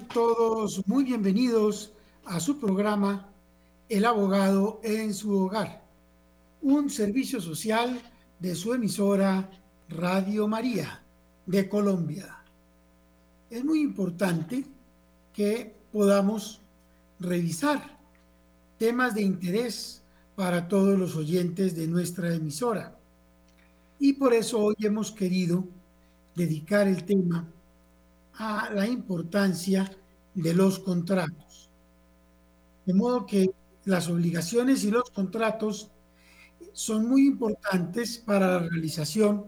Todos muy bienvenidos a su programa El abogado en su hogar, un servicio social de su emisora Radio María de Colombia. Es muy importante que podamos revisar temas de interés para todos los oyentes de nuestra emisora. Y por eso hoy hemos querido dedicar el tema a la importancia de los contratos. De modo que las obligaciones y los contratos son muy importantes para la realización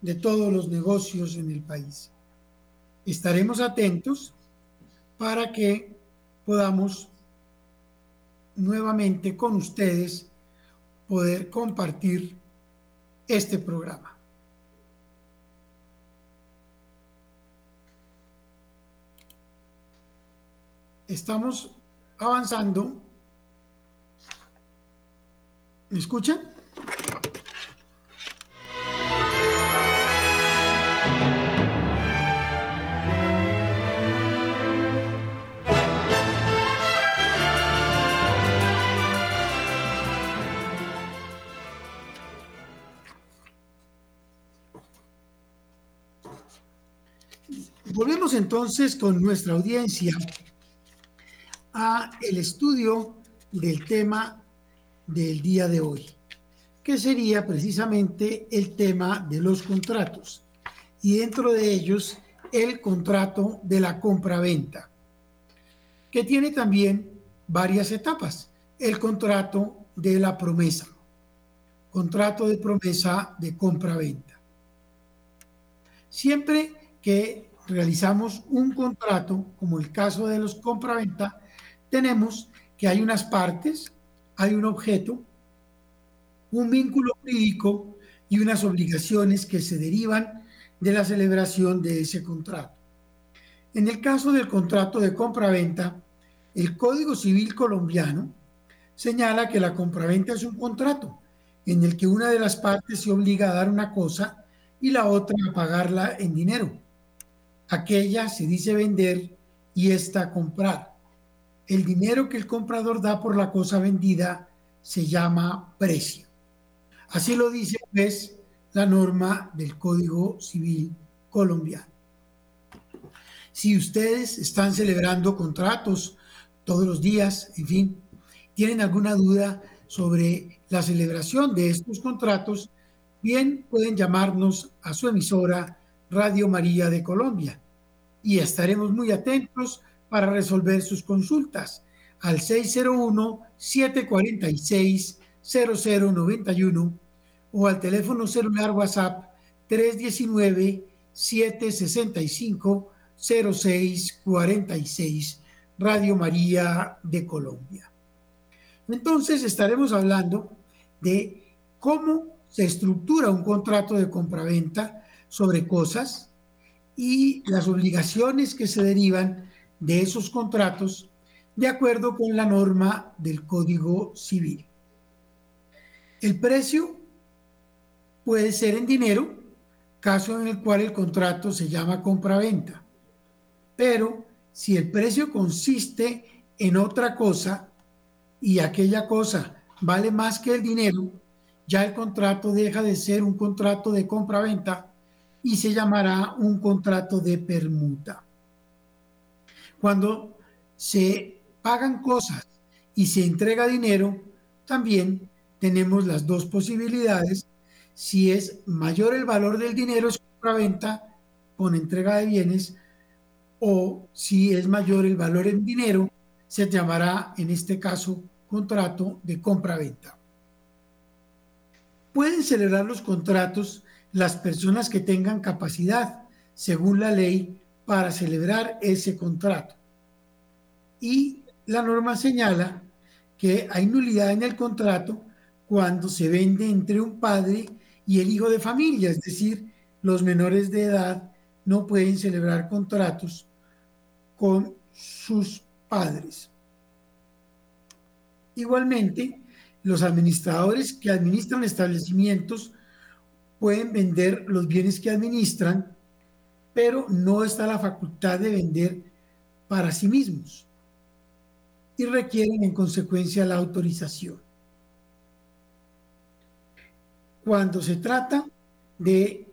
de todos los negocios en el país. Estaremos atentos para que podamos nuevamente con ustedes poder compartir este programa. Estamos avanzando. ¿Me escuchan? Volvemos entonces con nuestra audiencia a el estudio del tema del día de hoy, que sería precisamente el tema de los contratos y dentro de ellos el contrato de la compra-venta, que tiene también varias etapas. El contrato de la promesa, contrato de promesa de compra-venta. Siempre que realizamos un contrato, como el caso de los compra-venta, tenemos que hay unas partes, hay un objeto, un vínculo jurídico y unas obligaciones que se derivan de la celebración de ese contrato. En el caso del contrato de compraventa, el Código Civil colombiano señala que la compraventa es un contrato en el que una de las partes se obliga a dar una cosa y la otra a pagarla en dinero. Aquella se dice vender y esta comprar el dinero que el comprador da por la cosa vendida se llama precio. Así lo dice pues la norma del Código Civil colombiano. Si ustedes están celebrando contratos todos los días, en fin, tienen alguna duda sobre la celebración de estos contratos, bien pueden llamarnos a su emisora Radio María de Colombia y estaremos muy atentos para resolver sus consultas al 601-746-0091 o al teléfono celular WhatsApp 319-765-0646 Radio María de Colombia. Entonces estaremos hablando de cómo se estructura un contrato de compraventa sobre cosas y las obligaciones que se derivan de esos contratos de acuerdo con la norma del Código Civil. El precio puede ser en dinero, caso en el cual el contrato se llama compra-venta. Pero si el precio consiste en otra cosa y aquella cosa vale más que el dinero, ya el contrato deja de ser un contrato de compra-venta y se llamará un contrato de permuta. Cuando se pagan cosas y se entrega dinero, también tenemos las dos posibilidades. Si es mayor el valor del dinero, es compra-venta con entrega de bienes, o si es mayor el valor en dinero, se llamará en este caso contrato de compra-venta. Pueden celebrar los contratos las personas que tengan capacidad, según la ley, para celebrar ese contrato. Y la norma señala que hay nulidad en el contrato cuando se vende entre un padre y el hijo de familia, es decir, los menores de edad no pueden celebrar contratos con sus padres. Igualmente, los administradores que administran establecimientos pueden vender los bienes que administran, pero no está la facultad de vender para sí mismos y requieren en consecuencia la autorización. Cuando se trata de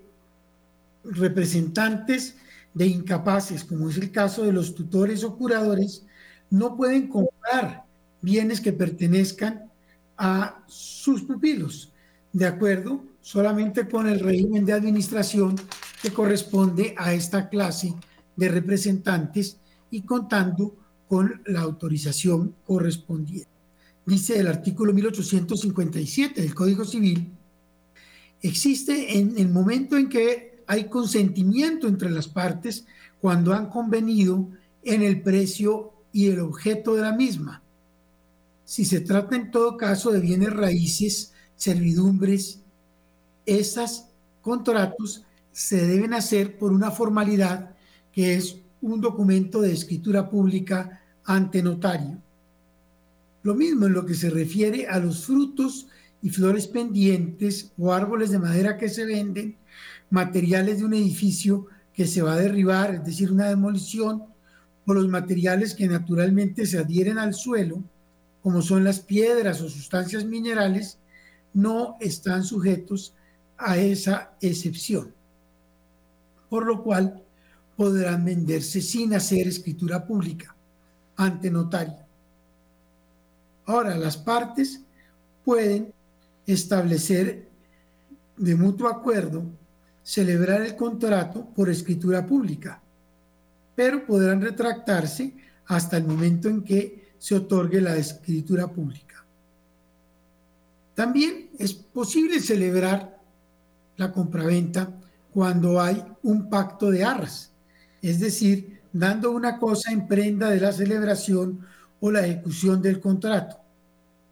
representantes de incapaces, como es el caso de los tutores o curadores, no pueden comprar bienes que pertenezcan a sus pupilos, de acuerdo solamente con el régimen de administración que corresponde a esta clase de representantes y contando con la autorización correspondiente. Dice el artículo 1857 del Código Civil, existe en el momento en que hay consentimiento entre las partes cuando han convenido en el precio y el objeto de la misma. Si se trata en todo caso de bienes raíces, servidumbres, esos contratos se deben hacer por una formalidad que es un documento de escritura pública ante notario. Lo mismo en lo que se refiere a los frutos y flores pendientes o árboles de madera que se venden, materiales de un edificio que se va a derribar, es decir, una demolición, o los materiales que naturalmente se adhieren al suelo, como son las piedras o sustancias minerales, no están sujetos a esa excepción, por lo cual podrán venderse sin hacer escritura pública ante notario. Ahora, las partes pueden establecer de mutuo acuerdo celebrar el contrato por escritura pública, pero podrán retractarse hasta el momento en que se otorgue la escritura pública. También es posible celebrar la compraventa cuando hay un pacto de arras, es decir, dando una cosa en prenda de la celebración o la ejecución del contrato,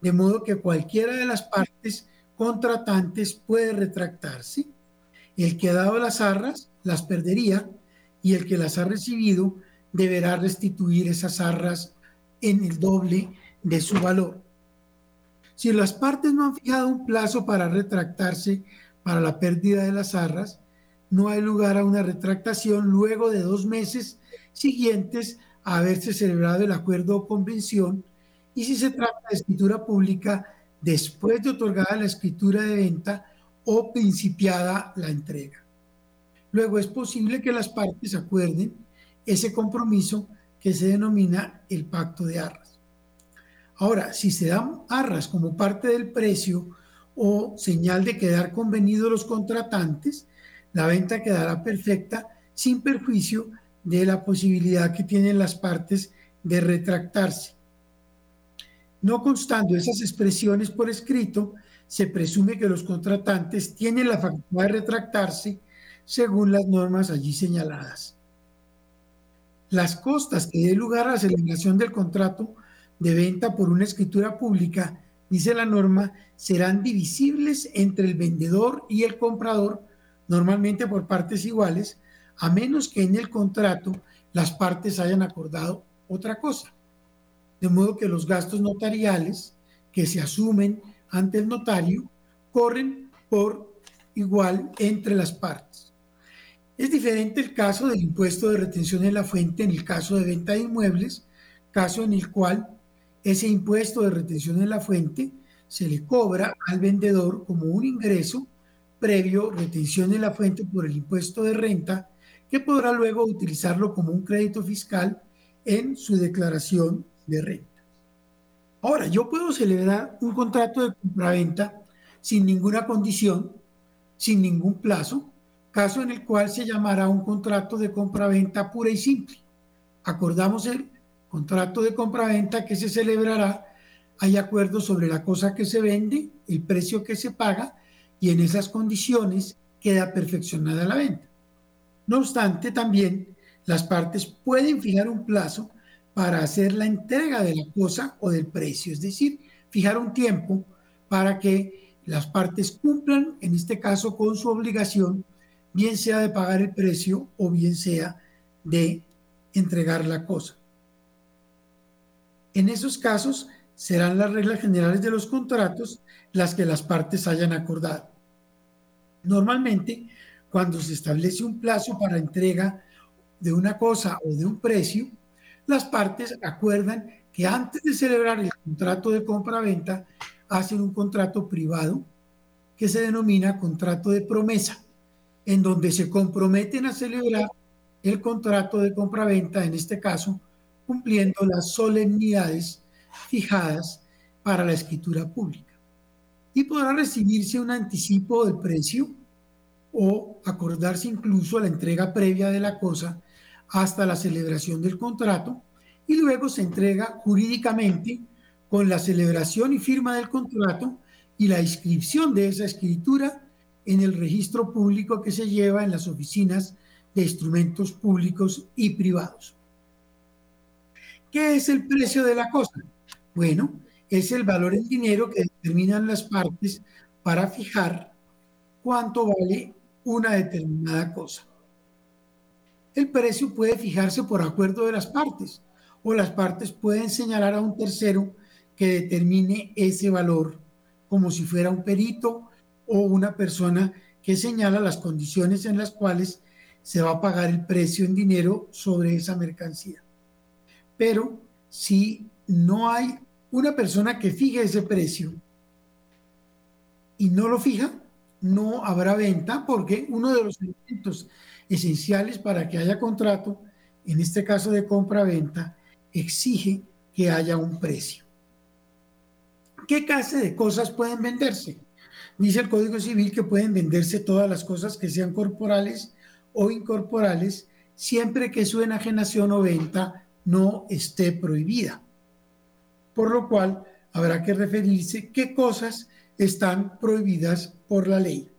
de modo que cualquiera de las partes contratantes puede retractarse. El que ha dado las arras las perdería y el que las ha recibido deberá restituir esas arras en el doble de su valor. Si las partes no han fijado un plazo para retractarse para la pérdida de las arras, no hay lugar a una retractación luego de dos meses siguientes a haberse celebrado el acuerdo o convención y si se trata de escritura pública después de otorgada la escritura de venta o principiada la entrega. Luego es posible que las partes acuerden ese compromiso que se denomina el pacto de arras. Ahora, si se dan arras como parte del precio o señal de quedar convenidos los contratantes, la venta quedará perfecta sin perjuicio de la posibilidad que tienen las partes de retractarse. No constando esas expresiones por escrito, se presume que los contratantes tienen la facultad de retractarse según las normas allí señaladas. Las costas que dé lugar a la celebración del contrato de venta por una escritura pública, dice la norma, serán divisibles entre el vendedor y el comprador, normalmente por partes iguales, a menos que en el contrato las partes hayan acordado otra cosa. De modo que los gastos notariales que se asumen ante el notario corren por igual entre las partes. Es diferente el caso del impuesto de retención en la fuente en el caso de venta de inmuebles, caso en el cual ese impuesto de retención en la fuente se le cobra al vendedor como un ingreso previo retención en la fuente por el impuesto de renta que podrá luego utilizarlo como un crédito fiscal en su declaración de renta. Ahora, yo puedo celebrar un contrato de compraventa sin ninguna condición, sin ningún plazo, caso en el cual se llamará un contrato de compraventa pura y simple. Acordamos el contrato de compraventa que se celebrará, hay acuerdo sobre la cosa que se vende, el precio que se paga y en esas condiciones queda perfeccionada la venta. No obstante, también las partes pueden fijar un plazo para hacer la entrega de la cosa o del precio, es decir, fijar un tiempo para que las partes cumplan, en este caso, con su obligación, bien sea de pagar el precio o bien sea de entregar la cosa. En esos casos serán las reglas generales de los contratos las que las partes hayan acordado. Normalmente, cuando se establece un plazo para entrega de una cosa o de un precio, las partes acuerdan que antes de celebrar el contrato de compra-venta, hacen un contrato privado que se denomina contrato de promesa, en donde se comprometen a celebrar el contrato de compra-venta, en este caso, cumpliendo las solemnidades fijadas para la escritura pública. Y podrá recibirse un anticipo del precio o acordarse incluso la entrega previa de la cosa hasta la celebración del contrato y luego se entrega jurídicamente con la celebración y firma del contrato y la inscripción de esa escritura en el registro público que se lleva en las oficinas de instrumentos públicos y privados. ¿Qué es el precio de la cosa? Bueno, es el valor en dinero que determinan las partes para fijar cuánto vale una determinada cosa. El precio puede fijarse por acuerdo de las partes o las partes pueden señalar a un tercero que determine ese valor como si fuera un perito o una persona que señala las condiciones en las cuales se va a pagar el precio en dinero sobre esa mercancía. Pero si no hay una persona que fije ese precio y no lo fija, no habrá venta porque uno de los elementos esenciales para que haya contrato, en este caso de compra-venta, exige que haya un precio. ¿Qué clase de cosas pueden venderse? Dice el Código Civil que pueden venderse todas las cosas que sean corporales o incorporales, siempre que su enajenación o venta no esté prohibida. Por lo cual, habrá que referirse qué cosas están prohibidas por la ley.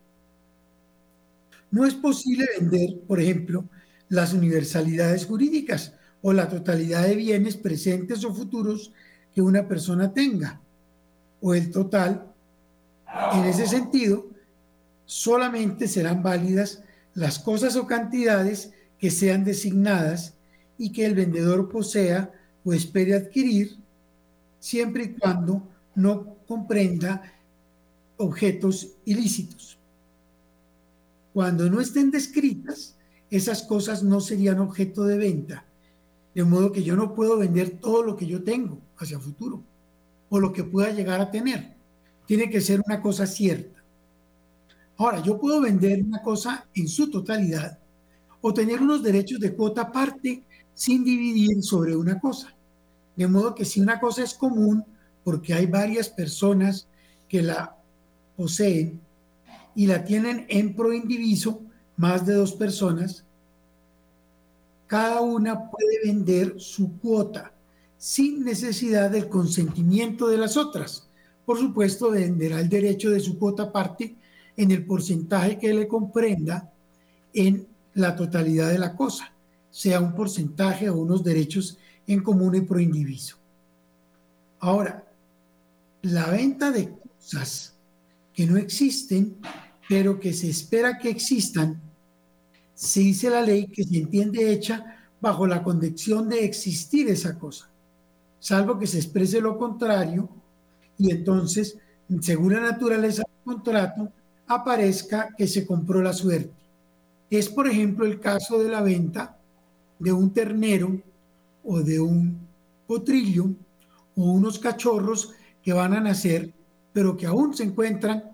No es posible vender, por ejemplo, las universalidades jurídicas o la totalidad de bienes presentes o futuros que una persona tenga, o el total. En ese sentido, solamente serán válidas las cosas o cantidades que sean designadas y que el vendedor posea o espere adquirir, siempre y cuando no comprenda objetos ilícitos. Cuando no estén descritas, esas cosas no serían objeto de venta. De modo que yo no puedo vender todo lo que yo tengo hacia futuro o lo que pueda llegar a tener. Tiene que ser una cosa cierta. Ahora, yo puedo vender una cosa en su totalidad o tener unos derechos de cuota aparte sin dividir sobre una cosa. De modo que si una cosa es común, porque hay varias personas que la poseen y la tienen en proindiviso, más de dos personas, cada una puede vender su cuota sin necesidad del consentimiento de las otras. Por supuesto, venderá el derecho de su cuota aparte en el porcentaje que le comprenda en la totalidad de la cosa, sea un porcentaje o unos derechos en común y proindiviso. Ahora, la venta de cosas que no existen pero que se espera que existan, se dice la ley que se entiende hecha bajo la condición de existir esa cosa, salvo que se exprese lo contrario y entonces, según la naturaleza del contrato, aparezca que se compró la suerte. Es, por ejemplo, el caso de la venta de un ternero o de un potrillo o unos cachorros que van a nacer, pero que aún se encuentran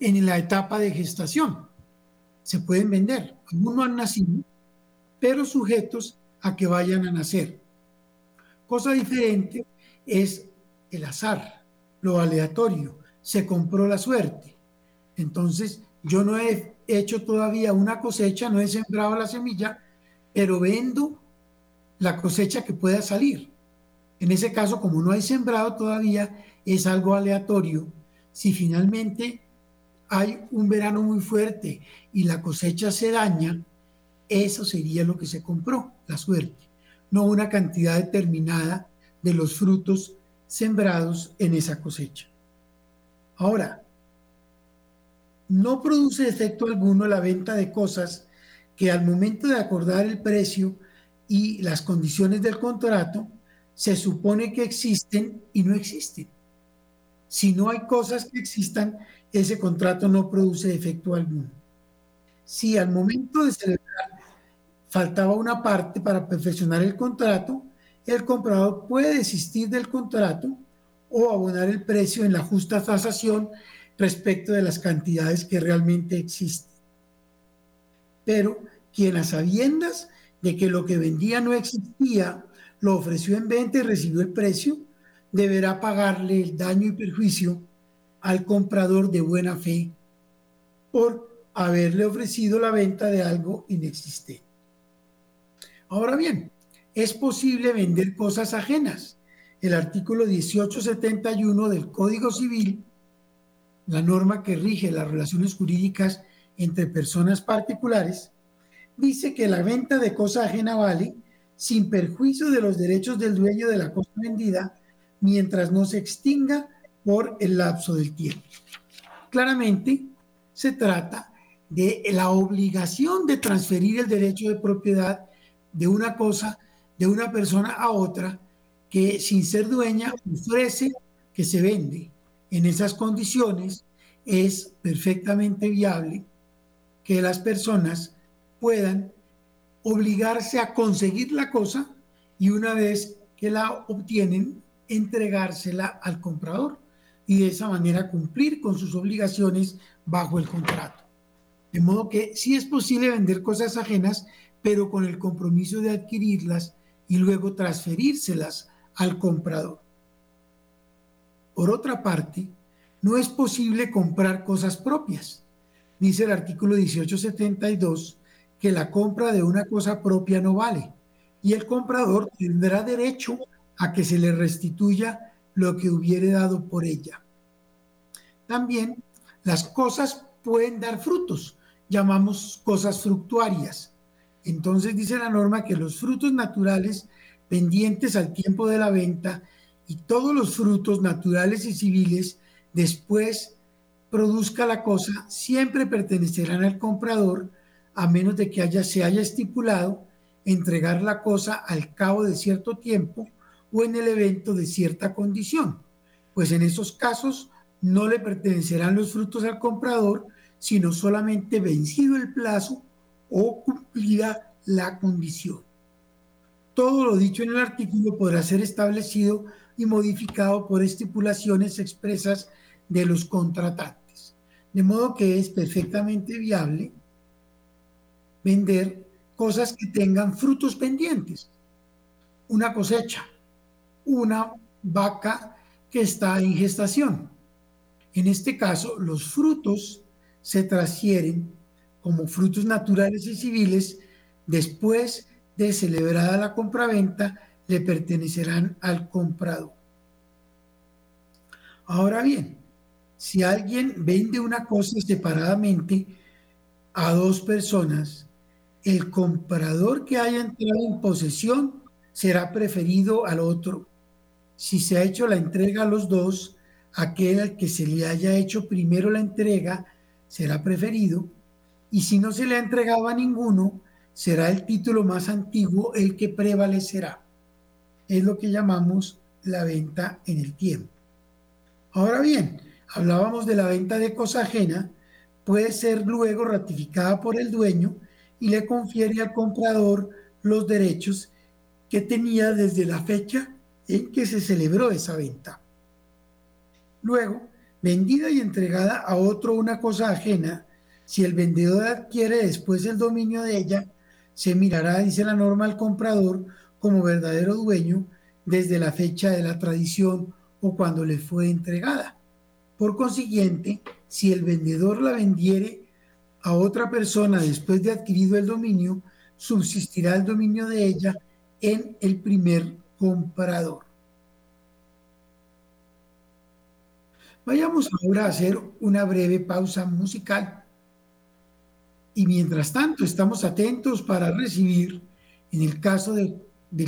en la etapa de gestación. Se pueden vender. Aún no han nacido, pero sujetos a que vayan a nacer. Cosa diferente es el azar, lo aleatorio. Se compró la suerte. Entonces, yo no he hecho todavía una cosecha, no he sembrado la semilla, pero vendo la cosecha que pueda salir. En ese caso, como no hay sembrado todavía, es algo aleatorio. Si finalmente hay un verano muy fuerte y la cosecha se daña, eso sería lo que se compró, la suerte, no una cantidad determinada de los frutos sembrados en esa cosecha. Ahora, no produce efecto alguno la venta de cosas que al momento de acordar el precio y las condiciones del contrato, se supone que existen y no existen. Si no hay cosas que existan, ese contrato no produce efecto alguno. Si al momento de celebrar faltaba una parte para perfeccionar el contrato, el comprador puede desistir del contrato o abonar el precio en la justa tasación respecto de las cantidades que realmente existen. Pero quien a sabiendas de que lo que vendía no existía, lo ofreció en venta y recibió el precio, deberá pagarle el daño y perjuicio al comprador de buena fe por haberle ofrecido la venta de algo inexistente. Ahora bien, es posible vender cosas ajenas. El artículo 1871 del Código Civil, la norma que rige las relaciones jurídicas entre personas particulares, dice que la venta de cosa ajena vale sin perjuicio de los derechos del dueño de la cosa vendida mientras no se extinga por el lapso del tiempo. Claramente se trata de la obligación de transferir el derecho de propiedad de una cosa de una persona a otra que sin ser dueña ofrece que se vende. En esas condiciones es perfectamente viable que las personas puedan obligarse a conseguir la cosa y una vez que la obtienen, entregársela al comprador y de esa manera cumplir con sus obligaciones bajo el contrato. De modo que sí es posible vender cosas ajenas, pero con el compromiso de adquirirlas y luego transferírselas al comprador. Por otra parte, no es posible comprar cosas propias. Dice el artículo 1872 que la compra de una cosa propia no vale y el comprador tendrá derecho a que se le restituya lo que hubiere dado por ella. También las cosas pueden dar frutos, llamamos cosas fructuarias. Entonces dice la norma que los frutos naturales pendientes al tiempo de la venta y todos los frutos naturales y civiles después produzca la cosa siempre pertenecerán al comprador a menos de que haya, se haya estipulado entregar la cosa al cabo de cierto tiempo o en el evento de cierta condición, pues en esos casos no le pertenecerán los frutos al comprador, sino solamente vencido el plazo o cumplida la condición. Todo lo dicho en el artículo podrá ser establecido y modificado por estipulaciones expresas de los contratantes, de modo que es perfectamente viable vender cosas que tengan frutos pendientes, una cosecha, una vaca que está en gestación. En este caso, los frutos se transfieren como frutos naturales y civiles después de celebrada la compraventa, le pertenecerán al comprador. Ahora bien, si alguien vende una cosa separadamente a dos personas, el comprador que haya entrado en posesión será preferido al otro si se ha hecho la entrega a los dos, aquel al que se le haya hecho primero la entrega será preferido, y si no se le ha entregado a ninguno, será el título más antiguo el que prevalecerá. Es lo que llamamos la venta en el tiempo. Ahora bien, hablábamos de la venta de cosa ajena, puede ser luego ratificada por el dueño y le confiere al comprador los derechos que tenía desde la fecha en que se celebró esa venta. Luego, vendida y entregada a otro una cosa ajena, si el vendedor adquiere después el dominio de ella, se mirará, dice la norma, al comprador como verdadero dueño desde la fecha de la tradición o cuando le fue entregada. Por consiguiente, si el vendedor la vendiere a otra persona después de adquirido el dominio, subsistirá el dominio de ella en el primer comprador. Vayamos ahora a hacer una breve pausa musical. Y mientras tanto, estamos atentos para recibir, en el caso del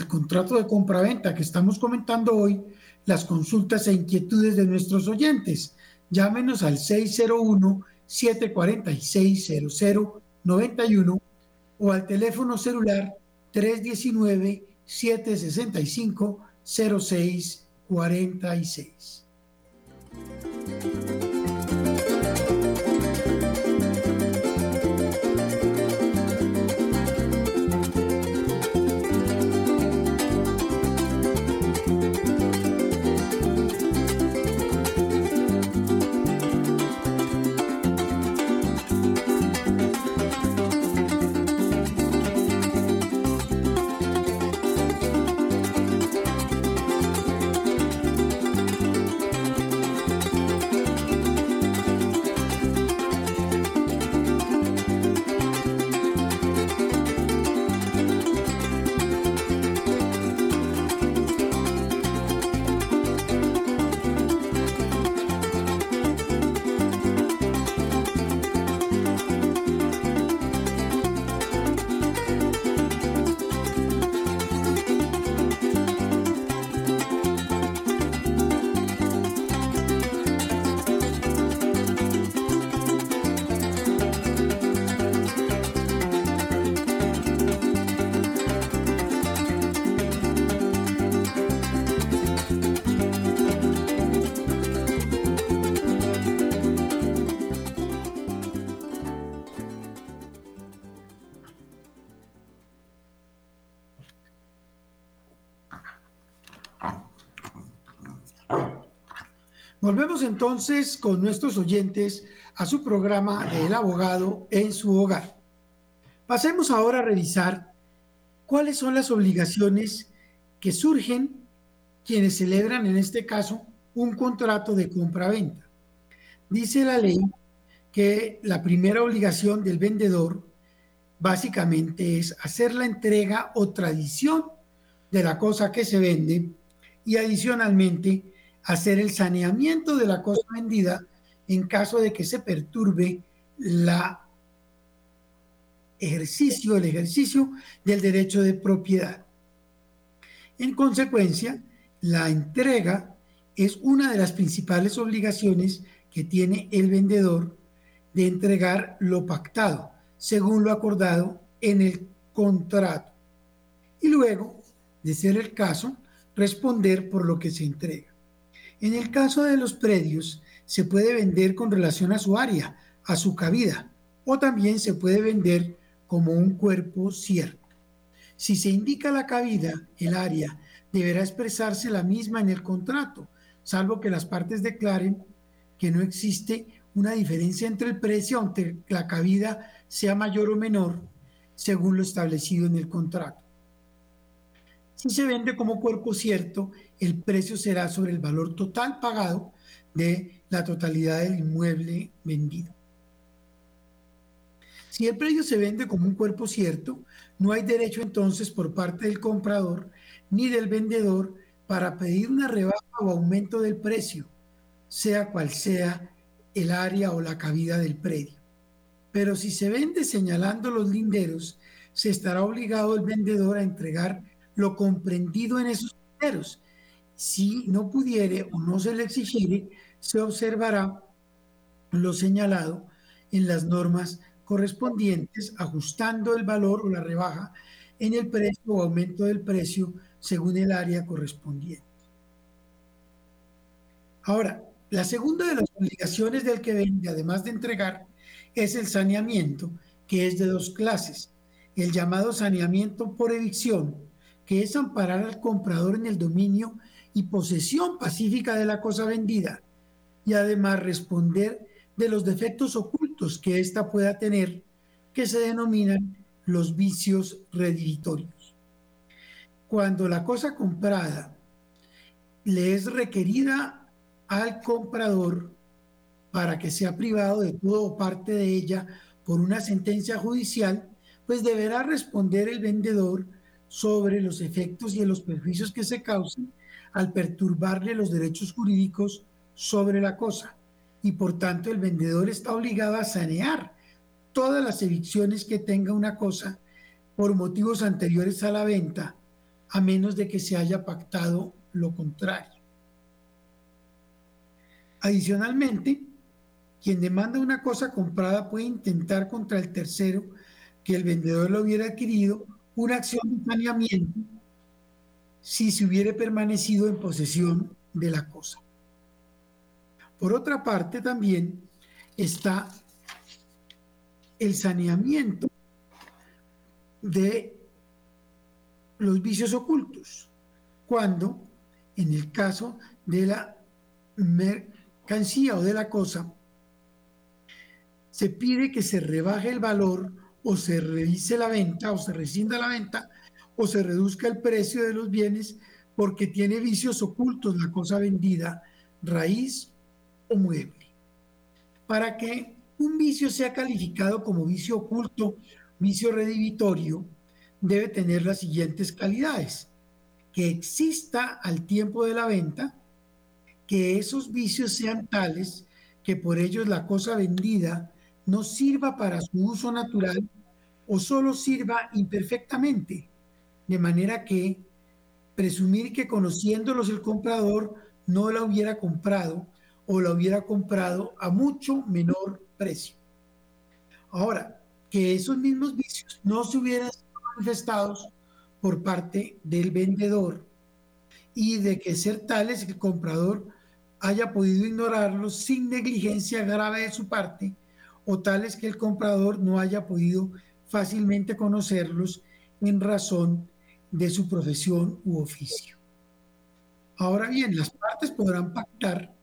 contrato de compraventa que estamos comentando hoy, las consultas e inquietudes de nuestros oyentes. llámenos al 601-746-0091 o al teléfono celular 319-765-0646. Volvemos entonces con nuestros oyentes a su programa del abogado en su hogar. Pasemos ahora a revisar cuáles son las obligaciones que surgen quienes celebran en este caso un contrato de compra-venta. Dice la ley que la primera obligación del vendedor básicamente es hacer la entrega o tradición de la cosa que se vende y adicionalmente hacer el saneamiento de la cosa vendida en caso de que se perturbe la ejercicio, el ejercicio del derecho de propiedad. En consecuencia, la entrega es una de las principales obligaciones que tiene el vendedor de entregar lo pactado, según lo acordado en el contrato. Y luego, de ser el caso, responder por lo que se entrega. En el caso de los predios, se puede vender con relación a su área, a su cabida, o también se puede vender como un cuerpo cierto. Si se indica la cabida, el área, deberá expresarse la misma en el contrato, salvo que las partes declaren que no existe una diferencia entre el precio, aunque la cabida sea mayor o menor, según lo establecido en el contrato. Si se vende como cuerpo cierto, el precio será sobre el valor total pagado de la totalidad del inmueble vendido. Si el precio se vende como un cuerpo cierto, no hay derecho entonces por parte del comprador ni del vendedor para pedir una rebaja o aumento del precio, sea cual sea el área o la cabida del predio. Pero si se vende señalando los linderos, se estará obligado el vendedor a entregar lo comprendido en esos linderos si no pudiere o no se le exigiere, se observará lo señalado en las normas correspondientes, ajustando el valor o la rebaja en el precio o aumento del precio según el área correspondiente. Ahora, la segunda de las obligaciones del que vende, además de entregar, es el saneamiento, que es de dos clases. El llamado saneamiento por evicción, que es amparar al comprador en el dominio y posesión pacífica de la cosa vendida y además responder de los defectos ocultos que ésta pueda tener, que se denominan los vicios rediritorios. Cuando la cosa comprada le es requerida al comprador para que sea privado de todo o parte de ella por una sentencia judicial, pues deberá responder el vendedor sobre los efectos y los perjuicios que se causen al perturbarle los derechos jurídicos sobre la cosa y por tanto el vendedor está obligado a sanear todas las evicciones que tenga una cosa por motivos anteriores a la venta, a menos de que se haya pactado lo contrario. Adicionalmente, quien demanda una cosa comprada puede intentar contra el tercero que el vendedor lo hubiera adquirido una acción de saneamiento si se hubiera permanecido en posesión de la cosa. Por otra parte, también está el saneamiento de los vicios ocultos, cuando en el caso de la mercancía o de la cosa, se pide que se rebaje el valor o se revise la venta o se rescinda la venta o se reduzca el precio de los bienes porque tiene vicios ocultos la cosa vendida, raíz o mueble. Para que un vicio sea calificado como vicio oculto, vicio redivitorio, debe tener las siguientes calidades. Que exista al tiempo de la venta, que esos vicios sean tales que por ellos la cosa vendida no sirva para su uso natural o solo sirva imperfectamente, de manera que presumir que conociéndolos el comprador no la hubiera comprado o la hubiera comprado a mucho menor precio. Ahora, que esos mismos vicios no se hubieran manifestados por parte del vendedor y de que ser tales el comprador haya podido ignorarlos sin negligencia grave de su parte o tales que el comprador no haya podido fácilmente conocerlos en razón de su profesión u oficio. Ahora bien, las partes podrán pactar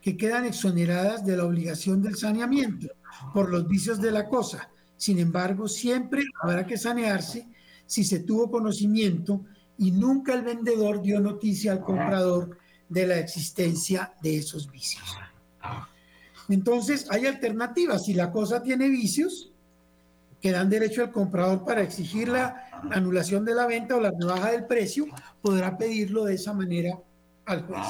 que quedan exoneradas de la obligación del saneamiento por los vicios de la cosa. Sin embargo, siempre habrá que sanearse si se tuvo conocimiento y nunca el vendedor dio noticia al comprador de la existencia de esos vicios. Entonces, hay alternativas. Si la cosa tiene vicios, que dan derecho al comprador para exigir la anulación de la venta o la rebaja del precio, podrá pedirlo de esa manera al juez.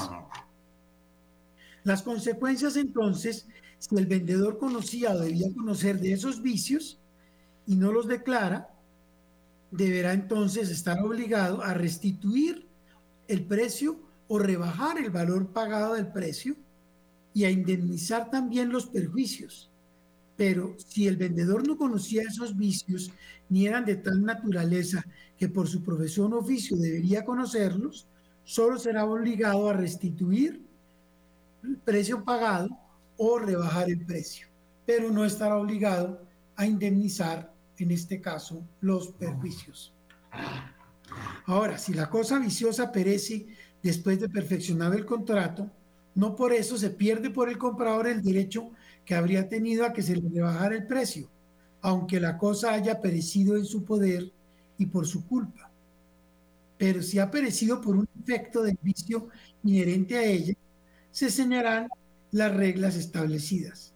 Las consecuencias entonces, si el vendedor conocía o debía conocer de esos vicios y no los declara, deberá entonces estar obligado a restituir el precio o rebajar el valor pagado del precio y a indemnizar también los perjuicios. Pero si el vendedor no conocía esos vicios ni eran de tal naturaleza que por su profesión o oficio debería conocerlos, solo será obligado a restituir el precio pagado o rebajar el precio, pero no estará obligado a indemnizar, en este caso, los perjuicios. Ahora, si la cosa viciosa perece después de perfeccionar el contrato, no por eso se pierde por el comprador el derecho que habría tenido a que se le rebajara el precio, aunque la cosa haya perecido en su poder y por su culpa. Pero si ha perecido por un efecto del vicio inherente a ella, se señalarán las reglas establecidas.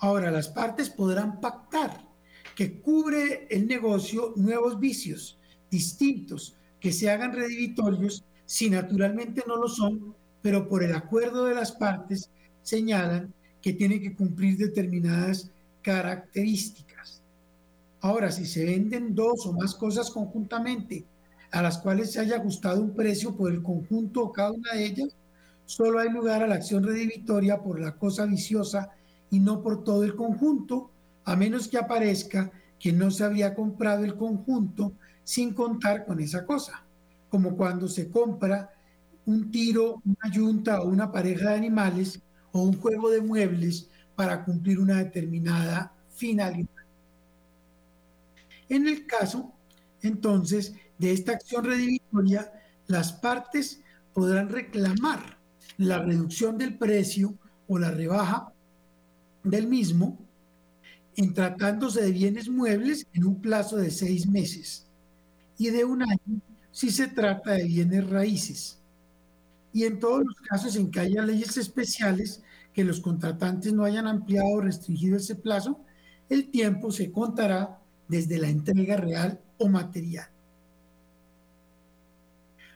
Ahora, las partes podrán pactar que cubre el negocio nuevos vicios distintos que se hagan redivitorios si naturalmente no lo son, pero por el acuerdo de las partes señalan que tienen que cumplir determinadas características. Ahora, si se venden dos o más cosas conjuntamente a las cuales se haya ajustado un precio por el conjunto o cada una de ellas, solo hay lugar a la acción redivitoria por la cosa viciosa y no por todo el conjunto, a menos que aparezca que no se había comprado el conjunto sin contar con esa cosa, como cuando se compra un tiro, una yunta o una pareja de animales o un juego de muebles para cumplir una determinada finalidad. En el caso, entonces, de esta acción redivitoria, las partes podrán reclamar la reducción del precio o la rebaja del mismo en tratándose de bienes muebles en un plazo de seis meses y de un año si se trata de bienes raíces. Y en todos los casos en que haya leyes especiales que los contratantes no hayan ampliado o restringido ese plazo, el tiempo se contará desde la entrega real o material.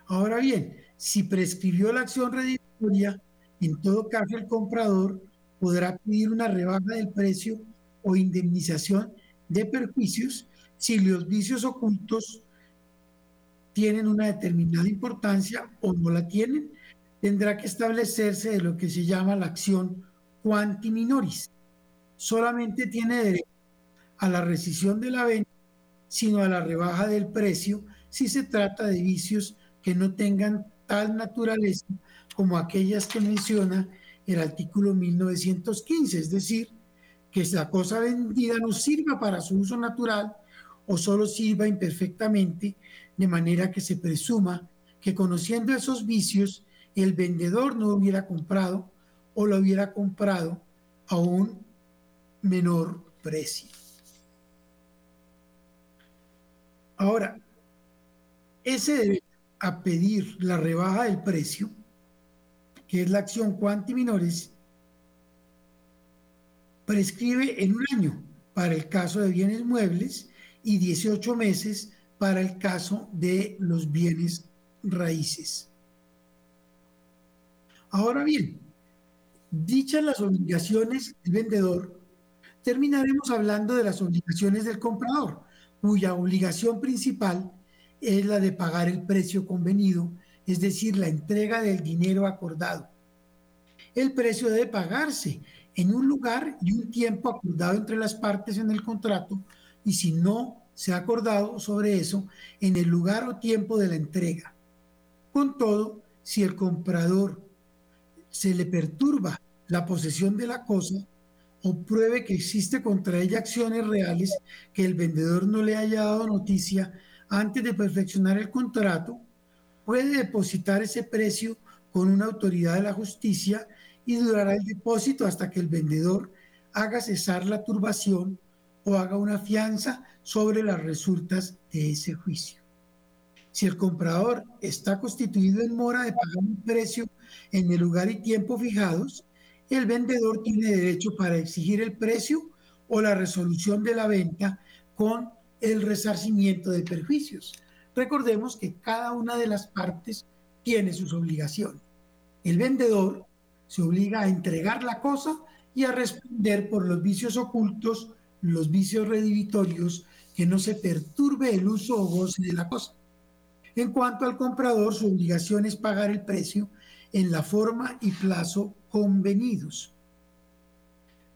Ahora bien, si prescribió la acción reditoria, en todo caso el comprador podrá pedir una rebaja del precio o indemnización de perjuicios si los vicios ocultos tienen una determinada importancia o no la tienen, tendrá que establecerse de lo que se llama la acción quanti minoris. Solamente tiene derecho a la rescisión de la venta, sino a la rebaja del precio si se trata de vicios que no tengan tal naturaleza como aquellas que menciona el artículo 1915, es decir, que la cosa vendida no sirva para su uso natural o solo sirva imperfectamente, de manera que se presuma que conociendo esos vicios el vendedor no hubiera comprado o lo hubiera comprado a un menor precio. Ahora, ese derecho a pedir la rebaja del precio, que es la acción cuanti minores, prescribe en un año para el caso de bienes muebles y 18 meses para el caso de los bienes raíces. Ahora bien, dichas las obligaciones del vendedor, terminaremos hablando de las obligaciones del comprador, cuya obligación principal es la de pagar el precio convenido, es decir, la entrega del dinero acordado. El precio debe pagarse en un lugar y un tiempo acordado entre las partes en el contrato y si no se ha acordado sobre eso, en el lugar o tiempo de la entrega. Con todo, si el comprador se le perturba la posesión de la cosa o pruebe que existe contra ella acciones reales que el vendedor no le haya dado noticia antes de perfeccionar el contrato, puede depositar ese precio con una autoridad de la justicia y durará el depósito hasta que el vendedor haga cesar la turbación o haga una fianza sobre las resultas de ese juicio. Si el comprador está constituido en mora de pagar un precio en el lugar y tiempo fijados, el vendedor tiene derecho para exigir el precio o la resolución de la venta con el resarcimiento de perjuicios. Recordemos que cada una de las partes tiene sus obligaciones. El vendedor se obliga a entregar la cosa y a responder por los vicios ocultos, los vicios redivitorios, que no se perturbe el uso o goce de la cosa. En cuanto al comprador, su obligación es pagar el precio en la forma y plazo convenidos.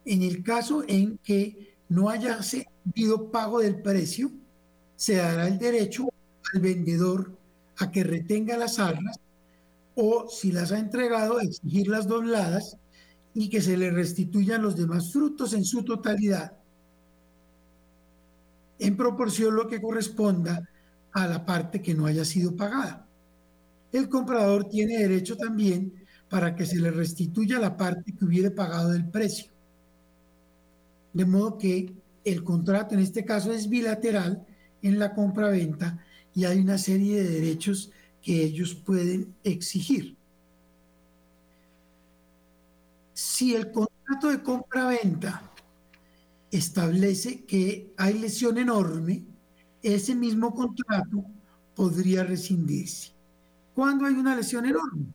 En el caso en que no haya sido pago del precio, se dará el derecho al vendedor a que retenga las armas o, si las ha entregado, exigir las dobladas y que se le restituyan los demás frutos en su totalidad, en proporción lo que corresponda a la parte que no haya sido pagada. El comprador tiene derecho también para que se le restituya la parte que hubiere pagado del precio. De modo que el contrato en este caso es bilateral en la compra-venta y hay una serie de derechos que ellos pueden exigir. Si el contrato de compra-venta establece que hay lesión enorme, ese mismo contrato podría rescindirse. ¿Cuándo hay una lesión enorme?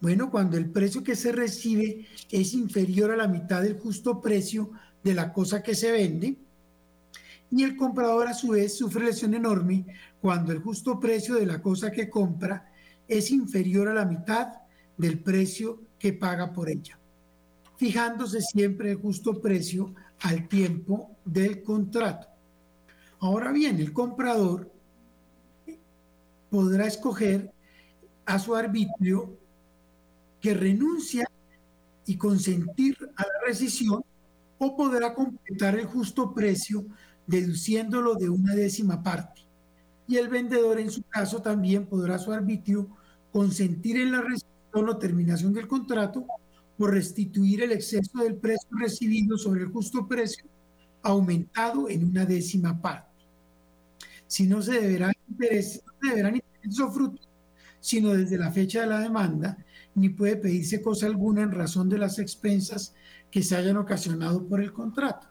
Bueno, cuando el precio que se recibe es inferior a la mitad del justo precio de la cosa que se vende y el comprador a su vez sufre lesión enorme cuando el justo precio de la cosa que compra es inferior a la mitad del precio que paga por ella, fijándose siempre el justo precio al tiempo del contrato. Ahora bien, el comprador podrá escoger a su arbitrio que renuncia y consentir a la rescisión o podrá completar el justo precio deduciéndolo de una décima parte. Y el vendedor en su caso también podrá a su arbitrio consentir en la rescisión o terminación del contrato o restituir el exceso del precio recibido sobre el justo precio aumentado en una décima parte si no se deberán intereses, no deberán intereses o frutos, sino desde la fecha de la demanda, ni puede pedirse cosa alguna en razón de las expensas que se hayan ocasionado por el contrato.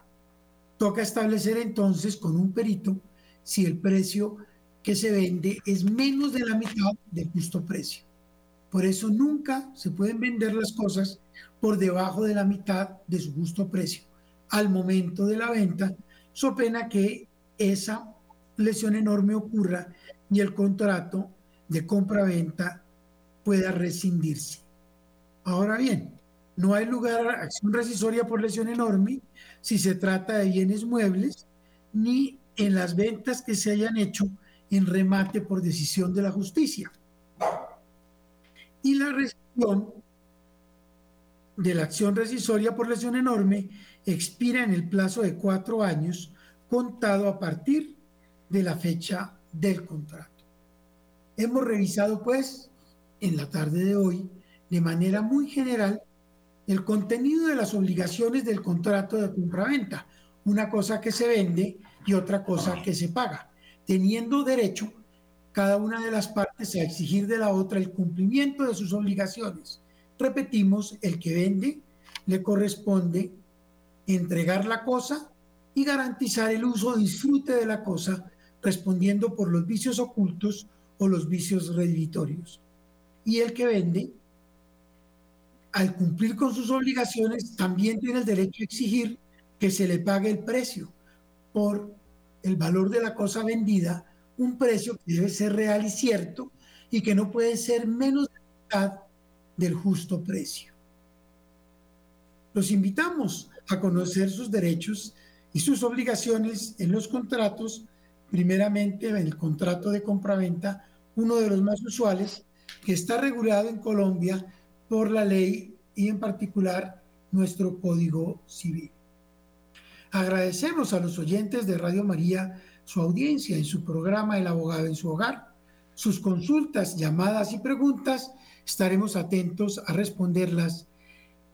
Toca establecer entonces con un perito si el precio que se vende es menos de la mitad del justo precio. Por eso nunca se pueden vender las cosas por debajo de la mitad de su justo precio al momento de la venta, so pena que esa lesión enorme ocurra y el contrato de compra-venta pueda rescindirse. Ahora bien, no hay lugar a acción rescisoria por lesión enorme si se trata de bienes muebles, ni en las ventas que se hayan hecho en remate por decisión de la justicia. Y la rescisión de la acción rescisoria por lesión enorme expira en el plazo de cuatro años contado a partir de la fecha del contrato. Hemos revisado, pues, en la tarde de hoy, de manera muy general, el contenido de las obligaciones del contrato de compraventa, una cosa que se vende y otra cosa que se paga, teniendo derecho cada una de las partes a exigir de la otra el cumplimiento de sus obligaciones. Repetimos, el que vende le corresponde entregar la cosa y garantizar el uso disfrute de la cosa, respondiendo por los vicios ocultos o los vicios redditorios. Y el que vende, al cumplir con sus obligaciones, también tiene el derecho a exigir que se le pague el precio por el valor de la cosa vendida, un precio que debe ser real y cierto y que no puede ser menos del justo precio. Los invitamos a conocer sus derechos y sus obligaciones en los contratos, primeramente en el contrato de compraventa, uno de los más usuales, que está regulado en Colombia por la ley y en particular nuestro Código Civil. Agradecemos a los oyentes de Radio María su audiencia en su programa El abogado en su hogar. Sus consultas, llamadas y preguntas estaremos atentos a responderlas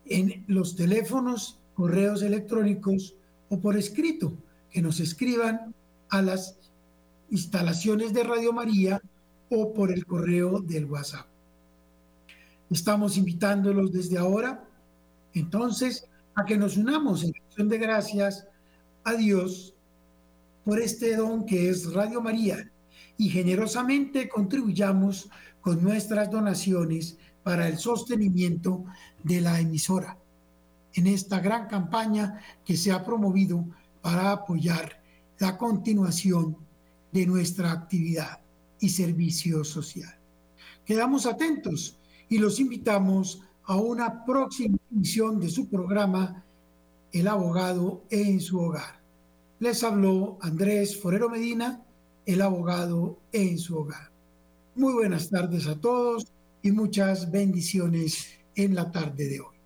en los teléfonos, correos electrónicos o por escrito, que nos escriban a las instalaciones de Radio María o por el correo del WhatsApp. Estamos invitándolos desde ahora, entonces, a que nos unamos en acción de gracias a Dios por este don que es Radio María y generosamente contribuyamos con nuestras donaciones para el sostenimiento de la emisora en esta gran campaña que se ha promovido para apoyar la continuación de nuestra actividad y servicio social. Quedamos atentos y los invitamos a una próxima emisión de su programa El abogado en su hogar. Les habló Andrés Forero Medina, el abogado en su hogar. Muy buenas tardes a todos y muchas bendiciones en la tarde de hoy.